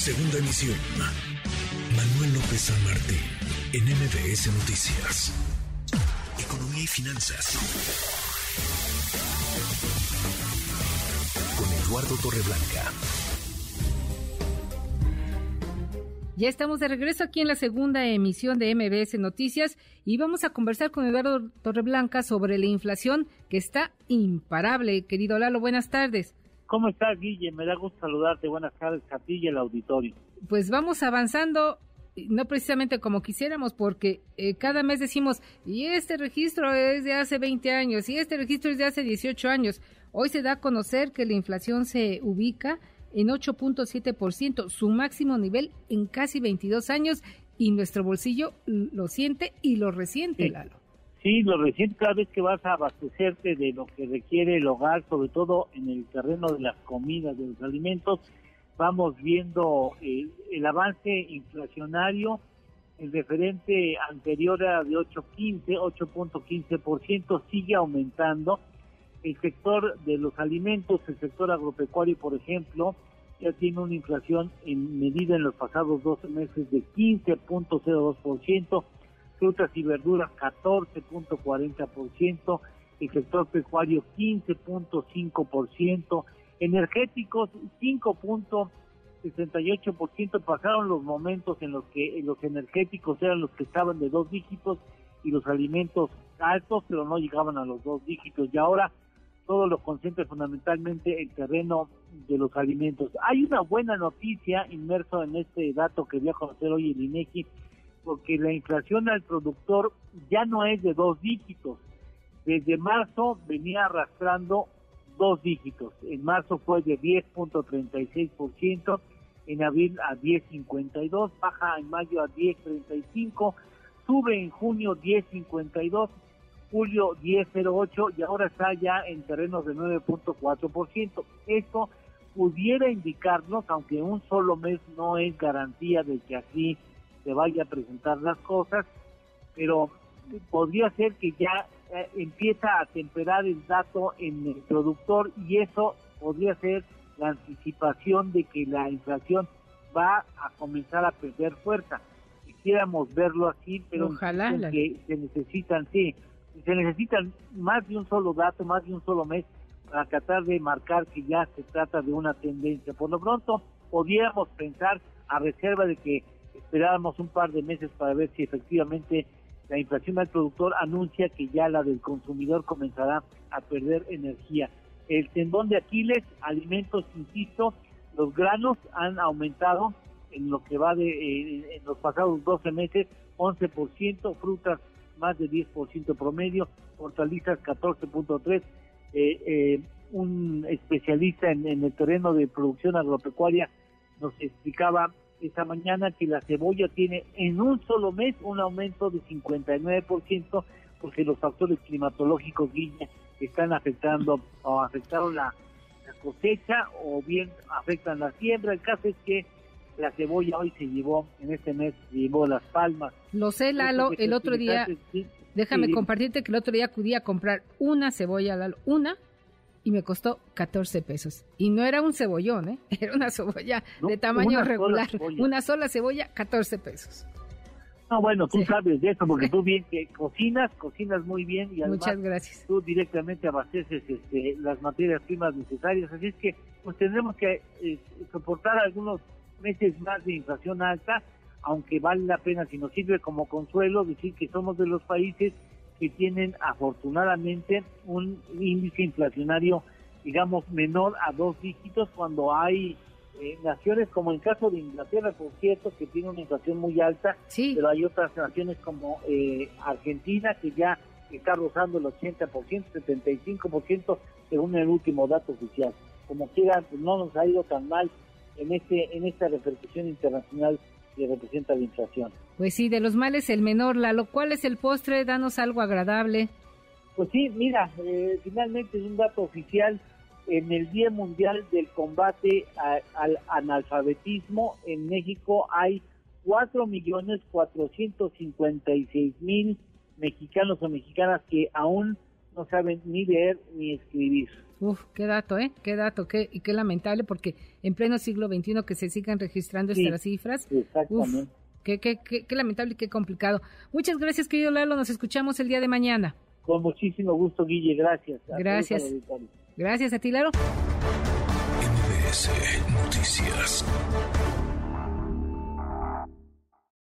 Segunda emisión. Manuel López San Martín, en MBS Noticias. Economía y finanzas. Con Eduardo Torreblanca. Ya estamos de regreso aquí en la segunda emisión de MBS Noticias y vamos a conversar con Eduardo Torreblanca sobre la inflación que está imparable. Querido Lalo, buenas tardes. ¿Cómo estás, Guille? Me da gusto saludarte. Buenas tardes a ti y al auditorio. Pues vamos avanzando, no precisamente como quisiéramos, porque eh, cada mes decimos, y este registro es de hace 20 años, y este registro es de hace 18 años. Hoy se da a conocer que la inflación se ubica en 8.7%, su máximo nivel en casi 22 años, y nuestro bolsillo lo siente y lo resiente, Lalo. Sí, lo reciente cada vez que vas a abastecerte de lo que requiere el hogar, sobre todo en el terreno de las comidas, de los alimentos, vamos viendo eh, el avance inflacionario. El referente anterior era de 8.15, 8.15%, sigue aumentando. El sector de los alimentos, el sector agropecuario, por ejemplo, ya tiene una inflación en medida en los pasados 12 meses de 15.02%, frutas y verduras 14.40%, el sector pecuario 15.5%, energéticos 5.68%, pasaron los momentos en los que los energéticos eran los que estaban de dos dígitos y los alimentos altos, pero no llegaban a los dos dígitos y ahora todo lo concentra fundamentalmente el terreno de los alimentos. Hay una buena noticia inmerso en este dato que voy a conocer hoy el INEGI, porque la inflación al productor ya no es de dos dígitos. Desde marzo venía arrastrando dos dígitos. En marzo fue de 10.36%, en abril a 10.52, baja en mayo a 10.35, sube en junio 10.52, julio 10.08 y ahora está ya en terrenos de 9.4%. Esto pudiera indicarnos, aunque un solo mes no es garantía de que así se vaya a presentar las cosas, pero podría ser que ya eh, empieza a temperar el dato en el productor y eso podría ser la anticipación de que la inflación va a comenzar a perder fuerza. Quisiéramos verlo así, pero Ojalá, que se necesitan, sí, se necesitan más de un solo dato, más de un solo mes para tratar de marcar que ya se trata de una tendencia. Por lo pronto, podríamos pensar, a reserva de que esperábamos un par de meses para ver si efectivamente la inflación del productor anuncia que ya la del consumidor comenzará a perder energía. El tendón de Aquiles, alimentos, insisto, los granos han aumentado en lo que va de eh, en los pasados 12 meses 11%, frutas más de 10% promedio, hortalizas 14.3%. Eh, eh, un especialista en el terreno de producción agropecuaria nos explicaba esta mañana que la cebolla tiene en un solo mes un aumento de 59% porque los factores climatológicos están afectando o afectaron la, cosecha o bien afectan la siembra. El caso es que la cebolla hoy se llevó, en este mes se llevó las palmas. Lo sé, Lalo, el otro día, déjame compartirte que el otro día acudí a comprar una cebolla, Lalo, una, y me costó 14 pesos. Y no era un cebollón, ¿eh? era una cebolla de tamaño regular. una sola cebolla, 14 pesos. No, bueno, tú sabes de eso porque tú bien que cocinas, cocinas muy bien y además Muchas gracias. tú directamente abasteces este, las materias primas necesarias. Así es que pues tendremos que eh, soportar algunos meses más de inflación alta, aunque vale la pena, si nos sirve como consuelo, decir que somos de los países que tienen afortunadamente un índice inflacionario, digamos, menor a dos dígitos cuando hay eh, naciones como el caso de Inglaterra, por cierto, que tiene una inflación muy alta, pero hay otras naciones como eh, Argentina que ya está rozando el 80%, 75% según el último dato oficial. Como quiera, pues no nos ha ido tan mal en este en esta repercusión internacional que representa la inflación. Pues sí, de los males el menor, lo ¿cuál es el postre? Danos algo agradable. Pues sí, mira, eh, finalmente es un dato oficial, en el Día Mundial del Combate al Analfabetismo, en México hay 4.456.000 mexicanos o mexicanas que aún no saben ni leer ni escribir. Uf, qué dato, ¿eh? Qué dato, qué, y qué lamentable, porque en pleno siglo XXI que se sigan registrando estas cifras. Exactamente. qué, qué, qué, qué, lamentable y qué complicado. Muchas gracias, querido Lalo. Nos escuchamos el día de mañana. Con muchísimo gusto, Guille. Gracias. Gracias. Gracias a ti, Lalo. MBS Noticias.